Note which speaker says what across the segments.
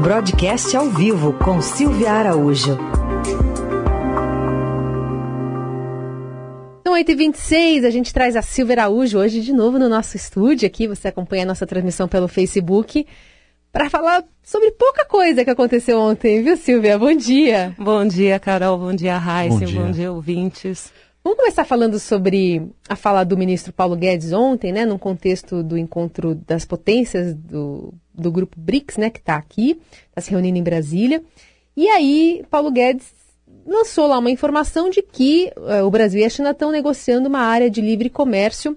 Speaker 1: Broadcast ao vivo com Silvia Araújo.
Speaker 2: Então, 8h26, a gente traz a Silvia Araújo hoje de novo no nosso estúdio aqui. Você acompanha a nossa transmissão pelo Facebook para falar sobre pouca coisa que aconteceu ontem, viu, Silvia? Bom dia.
Speaker 3: Bom dia, Carol. Bom dia, Raíssa. Bom, dia. Bom dia, ouvintes.
Speaker 2: Vamos começar falando sobre a fala do ministro Paulo Guedes ontem, né, num contexto do encontro das potências do, do grupo BRICS, né, que está aqui, está se reunindo em Brasília. E aí, Paulo Guedes lançou lá uma informação de que uh, o Brasil e a China estão negociando uma área de livre comércio,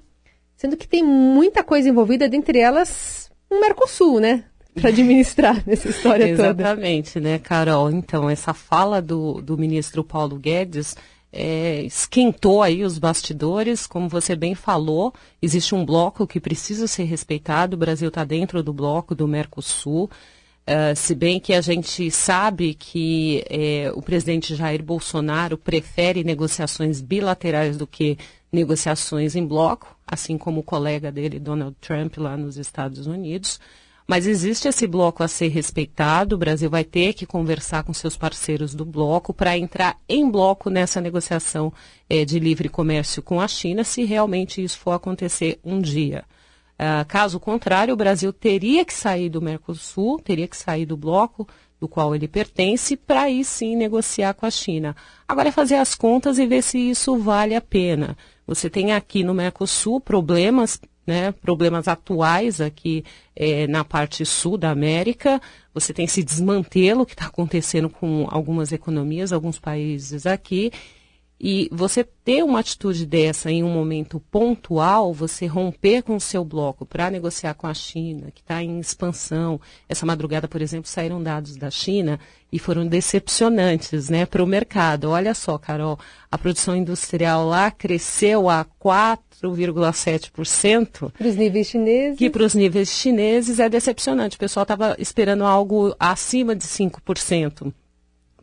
Speaker 2: sendo que tem muita coisa envolvida, dentre elas o um Mercosul, né? Para administrar nessa história toda.
Speaker 3: Exatamente, né, Carol? Então, essa fala do, do ministro Paulo Guedes é, esquentou aí os bastidores, como você bem falou, existe um bloco que precisa ser respeitado, o Brasil está dentro do bloco do Mercosul, uh, se bem que a gente sabe que é, o presidente Jair Bolsonaro prefere negociações bilaterais do que negociações em bloco, assim como o colega dele, Donald Trump, lá nos Estados Unidos. Mas existe esse bloco a ser respeitado. O Brasil vai ter que conversar com seus parceiros do bloco para entrar em bloco nessa negociação é, de livre comércio com a China, se realmente isso for acontecer um dia. Uh, caso contrário, o Brasil teria que sair do Mercosul, teria que sair do bloco do qual ele pertence, para aí sim negociar com a China. Agora é fazer as contas e ver se isso vale a pena. Você tem aqui no Mercosul problemas né, problemas atuais aqui é, na parte sul da América. Você tem esse desmantelo que está acontecendo com algumas economias, alguns países aqui. E você ter uma atitude dessa em um momento pontual, você romper com o seu bloco para negociar com a China, que está em expansão. Essa madrugada, por exemplo, saíram dados da China e foram decepcionantes né, para o mercado. Olha só, Carol, a produção industrial lá cresceu a 4,7%.
Speaker 2: Para os níveis chineses.
Speaker 3: Que para os níveis chineses é decepcionante. O pessoal estava esperando algo acima de 5%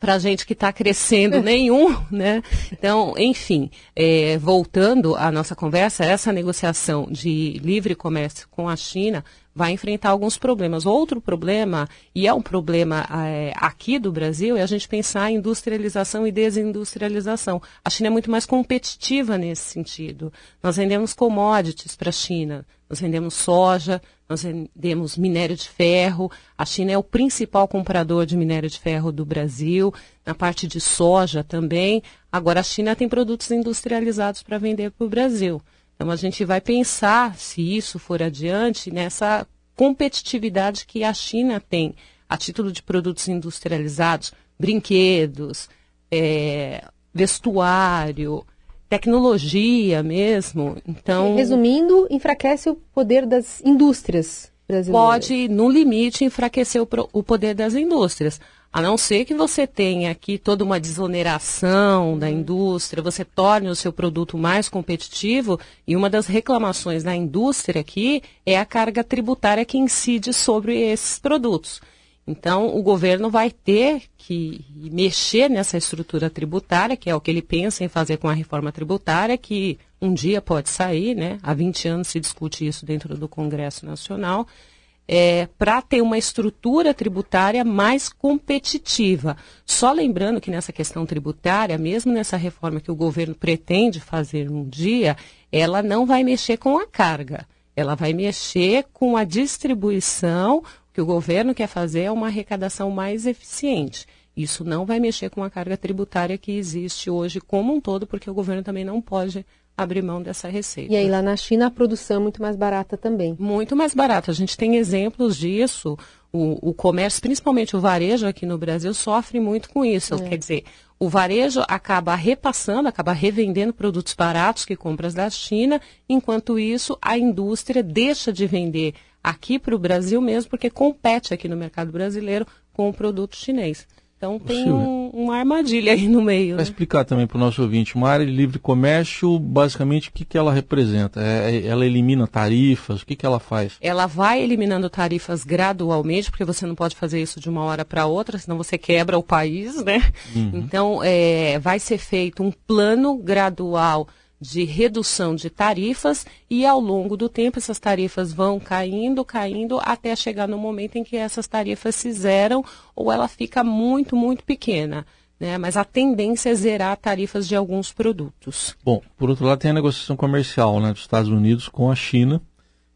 Speaker 3: para gente que está crescendo nenhum, né? Então, enfim, é, voltando à nossa conversa, essa negociação de livre comércio com a China vai enfrentar alguns problemas. Outro problema, e é um problema é, aqui do Brasil, é a gente pensar em industrialização e desindustrialização. A China é muito mais competitiva nesse sentido. Nós vendemos commodities para a China, nós vendemos soja, nós vendemos minério de ferro. A China é o principal comprador de minério de ferro do Brasil, na parte de soja também. Agora, a China tem produtos industrializados para vender para o Brasil. Então a gente vai pensar, se isso for adiante, nessa competitividade que a China tem a título de produtos industrializados, brinquedos, é, vestuário, tecnologia mesmo. Então,
Speaker 2: resumindo, enfraquece o poder das indústrias brasileiras.
Speaker 3: Pode, no limite, enfraquecer o, o poder das indústrias. A não ser que você tenha aqui toda uma desoneração da indústria, você torne o seu produto mais competitivo, e uma das reclamações da indústria aqui é a carga tributária que incide sobre esses produtos. Então, o governo vai ter que mexer nessa estrutura tributária, que é o que ele pensa em fazer com a reforma tributária, que um dia pode sair, né? Há 20 anos se discute isso dentro do Congresso Nacional é, para ter uma estrutura tributária mais competitiva. Só lembrando que nessa questão tributária, mesmo nessa reforma que o governo pretende fazer um dia, ela não vai mexer com a carga. Ela vai mexer com a distribuição. Que o governo quer fazer é uma arrecadação mais eficiente. Isso não vai mexer com a carga tributária que existe hoje como um todo, porque o governo também não pode abrir mão dessa receita.
Speaker 2: E aí lá na China a produção é muito mais barata também.
Speaker 3: Muito mais barata. A gente tem exemplos disso. O, o comércio, principalmente o varejo aqui no Brasil, sofre muito com isso. É. Quer dizer, o varejo acaba repassando, acaba revendendo produtos baratos que compras da China, enquanto isso a indústria deixa de vender aqui para o Brasil mesmo, porque compete aqui no mercado brasileiro com o produto chinês. Então tem um, uma armadilha aí no meio.
Speaker 4: Para né? explicar também para o nosso ouvinte, uma área de livre comércio, basicamente, o que, que ela representa? É, é, ela elimina tarifas? O que, que ela faz?
Speaker 3: Ela vai eliminando tarifas gradualmente, porque você não pode fazer isso de uma hora para outra, senão você quebra o país, né? Uhum. Então, é, vai ser feito um plano gradual de redução de tarifas e ao longo do tempo essas tarifas vão caindo, caindo até chegar no momento em que essas tarifas se zeram ou ela fica muito, muito pequena. Né? Mas a tendência é zerar tarifas de alguns produtos.
Speaker 4: Bom, por outro lado tem a negociação comercial né, dos Estados Unidos com a China.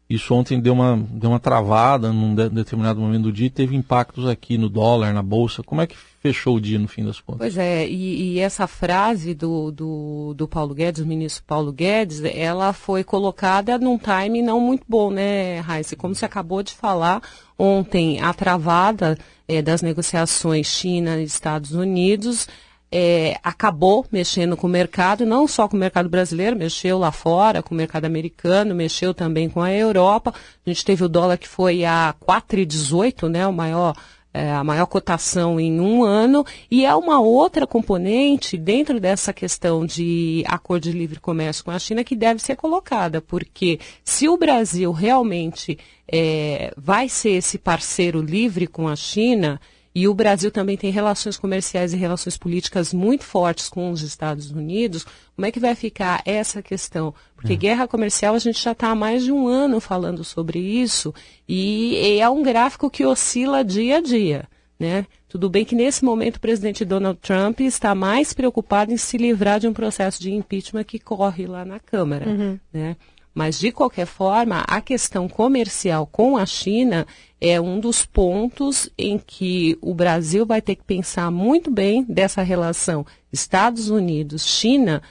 Speaker 4: Isso ontem deu uma, deu uma travada num de, determinado momento do dia e teve impactos aqui no dólar, na bolsa. Como é que fechou o dia no fim das contas?
Speaker 3: Pois é, e, e essa frase do, do, do, Paulo Guedes, do ministro Paulo Guedes, ela foi colocada num time não muito bom, né, Raíssa? Como você acabou de falar, ontem a travada é, das negociações China Estados Unidos é, acabou mexendo com o mercado, não só com o mercado brasileiro, mexeu lá fora, com o mercado americano, mexeu também com a Europa. A gente teve o dólar que foi a 4,18, né, o maior é, a maior cotação em um ano, e é uma outra componente dentro dessa questão de acordo de livre comércio com a China que deve ser colocada, porque se o Brasil realmente é, vai ser esse parceiro livre com a China, e o Brasil também tem relações comerciais e relações políticas muito fortes com os Estados Unidos. Como é que vai ficar essa questão? Porque é. guerra comercial a gente já está há mais de um ano falando sobre isso e, e é um gráfico que oscila dia a dia. Né? Tudo bem que nesse momento o presidente Donald Trump está mais preocupado em se livrar de um processo de impeachment que corre lá na Câmara. Uhum. Né? Mas, de qualquer forma, a questão comercial com a China é um dos pontos em que o Brasil vai ter que pensar muito bem dessa relação Estados Unidos-China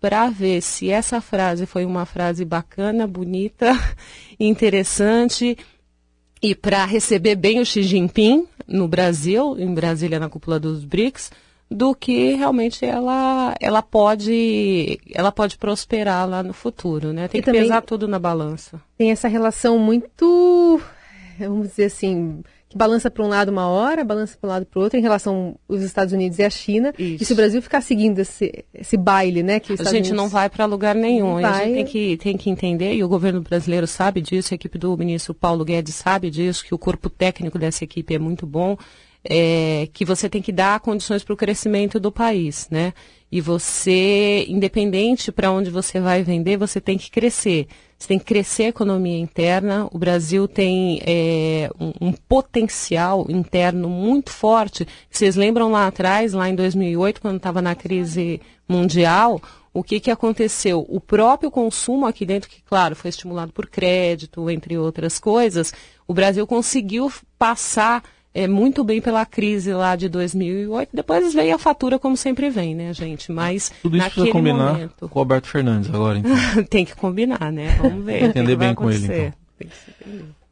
Speaker 3: para ver se essa frase foi uma frase bacana, bonita, interessante e para receber bem o Xi Jinping no Brasil, em Brasília na cúpula dos BRICS, do que realmente ela, ela pode ela pode prosperar lá no futuro, né? Tem e que pesar tudo na balança.
Speaker 2: Tem essa relação muito, vamos dizer assim, que balança para um lado uma hora, balança para um lado para o outro em relação aos Estados Unidos e a China. Isso. E se o Brasil ficar seguindo esse, esse baile, né? Que
Speaker 3: a gente Unidos... não vai para lugar nenhum. Vai... A gente tem que, tem que entender, e o governo brasileiro sabe disso, a equipe do ministro Paulo Guedes sabe disso, que o corpo técnico dessa equipe é muito bom é, que você tem que dar condições para o crescimento do país, né? E você, independente para onde você vai vender, você tem que crescer. Você tem que crescer a economia interna. O Brasil tem é, um, um, potencial interno muito forte. Vocês lembram lá atrás, lá em 2008, quando estava na crise mundial, o que, que aconteceu? O próprio consumo aqui dentro, que claro, foi estimulado por crédito, entre outras coisas, o Brasil conseguiu passar é, muito bem pela crise lá de 2008. Depois veio a fatura, como sempre vem, né, gente? Mas
Speaker 4: Tudo isso precisa combinar momento... com o Alberto Fernandes agora, então.
Speaker 3: Tem que combinar, né? Vamos ver.
Speaker 4: Entender bem com ele, então.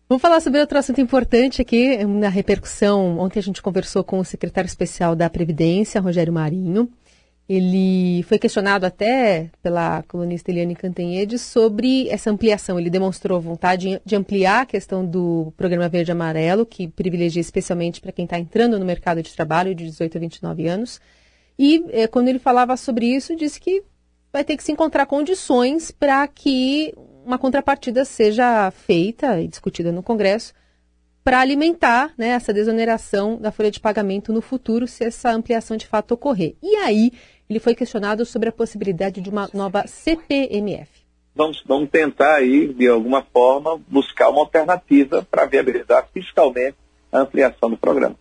Speaker 2: Vamos falar sobre outro assunto importante aqui na repercussão. Ontem a gente conversou com o secretário especial da Previdência, Rogério Marinho. Ele foi questionado até pela colunista Eliane Cantanhede sobre essa ampliação. Ele demonstrou vontade de ampliar a questão do programa Verde Amarelo, que privilegia especialmente para quem está entrando no mercado de trabalho de 18 a 29 anos. E é, quando ele falava sobre isso, disse que vai ter que se encontrar condições para que uma contrapartida seja feita e discutida no Congresso para alimentar né, essa desoneração da folha de pagamento no futuro, se essa ampliação de fato ocorrer. E aí ele foi questionado sobre a possibilidade de uma nova CPMF.
Speaker 5: Vamos, vamos tentar aí, de alguma forma, buscar uma alternativa para viabilizar fiscalmente a ampliação do programa.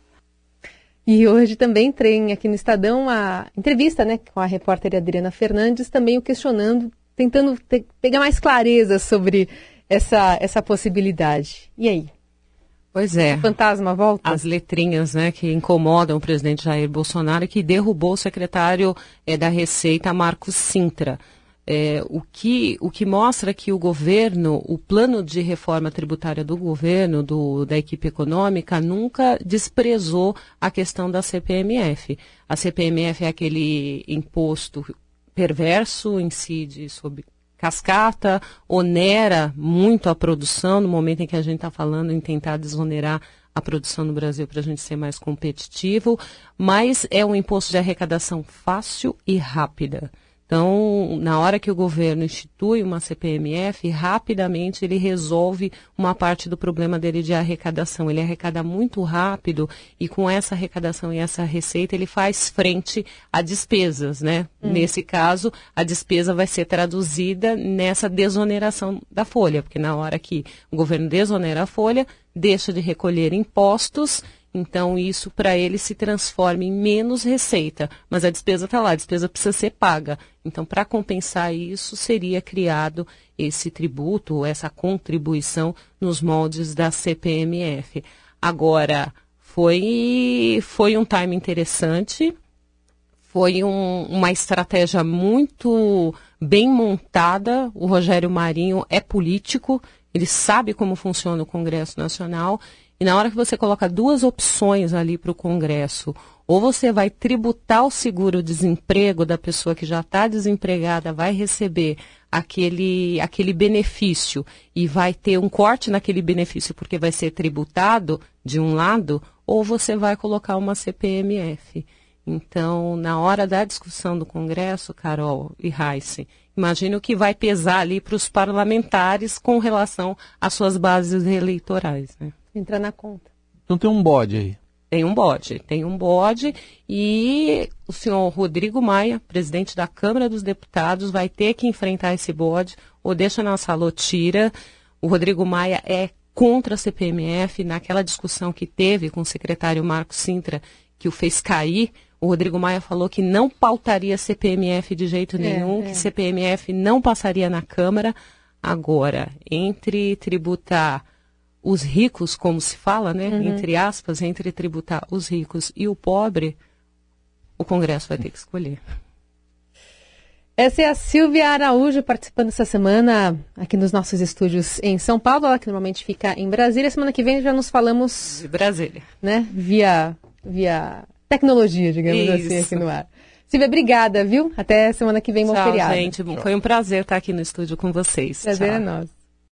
Speaker 2: E hoje também tem aqui no Estadão a entrevista né, com a repórter Adriana Fernandes, também o questionando, tentando te, pegar mais clareza sobre essa, essa possibilidade. E aí?
Speaker 3: Pois é.
Speaker 2: O fantasma volta.
Speaker 3: As letrinhas, né, que incomodam o presidente Jair Bolsonaro e que derrubou o secretário é, da Receita, Marcos Sintra. É, o, que, o que mostra que o governo, o plano de reforma tributária do governo, do, da equipe econômica, nunca desprezou a questão da CPMF. A CPMF é aquele imposto perverso, incide sobre cascata, onera muito a produção no momento em que a gente está falando em tentar desonerar a produção no Brasil para a gente ser mais competitivo, mas é um imposto de arrecadação fácil e rápida. Então, na hora que o governo institui uma CPMF, rapidamente ele resolve uma parte do problema dele de arrecadação. Ele arrecada muito rápido e com essa arrecadação e essa receita ele faz frente a despesas, né? Hum. Nesse caso, a despesa vai ser traduzida nessa desoneração da folha, porque na hora que o governo desonera a folha, deixa de recolher impostos então, isso para ele se transforma em menos receita, mas a despesa está lá, a despesa precisa ser paga. Então, para compensar isso, seria criado esse tributo, essa contribuição nos moldes da CPMF. Agora, foi, foi um time interessante, foi um, uma estratégia muito bem montada. O Rogério Marinho é político, ele sabe como funciona o Congresso Nacional e na hora que você coloca duas opções ali para o Congresso, ou você vai tributar o seguro-desemprego da pessoa que já está desempregada, vai receber aquele, aquele benefício e vai ter um corte naquele benefício porque vai ser tributado de um lado, ou você vai colocar uma CPMF. Então, na hora da discussão do Congresso, Carol e Heissen, imagine o que vai pesar ali para os parlamentares com relação às suas bases eleitorais. Né?
Speaker 2: Entrar na conta.
Speaker 4: Então tem um bode aí.
Speaker 3: Tem um bode, tem um bode e o senhor Rodrigo Maia, presidente da Câmara dos Deputados, vai ter que enfrentar esse bode ou deixa na sala ou tira. O Rodrigo Maia é contra a CPMF, naquela discussão que teve com o secretário Marco Sintra, que o fez cair, o Rodrigo Maia falou que não pautaria CPMF de jeito é, nenhum, é, é. que CPMF não passaria na Câmara. Agora, entre tributar os ricos, como se fala, né, uhum. entre aspas, entre tributar os ricos e o pobre, o Congresso vai ter que escolher.
Speaker 2: Essa é a Silvia Araújo participando essa semana aqui nos nossos estúdios em São Paulo, ela que normalmente fica em Brasília. Semana que vem já nos falamos.
Speaker 3: De Brasília.
Speaker 2: Né? Via, via tecnologia, digamos Isso. assim, aqui no ar. Silvia, obrigada, viu? Até semana que vem, bom
Speaker 3: Tchau,
Speaker 2: feriado.
Speaker 3: gente. Foi um prazer estar aqui no estúdio com vocês.
Speaker 2: Prazer
Speaker 3: Tchau.
Speaker 2: é nosso.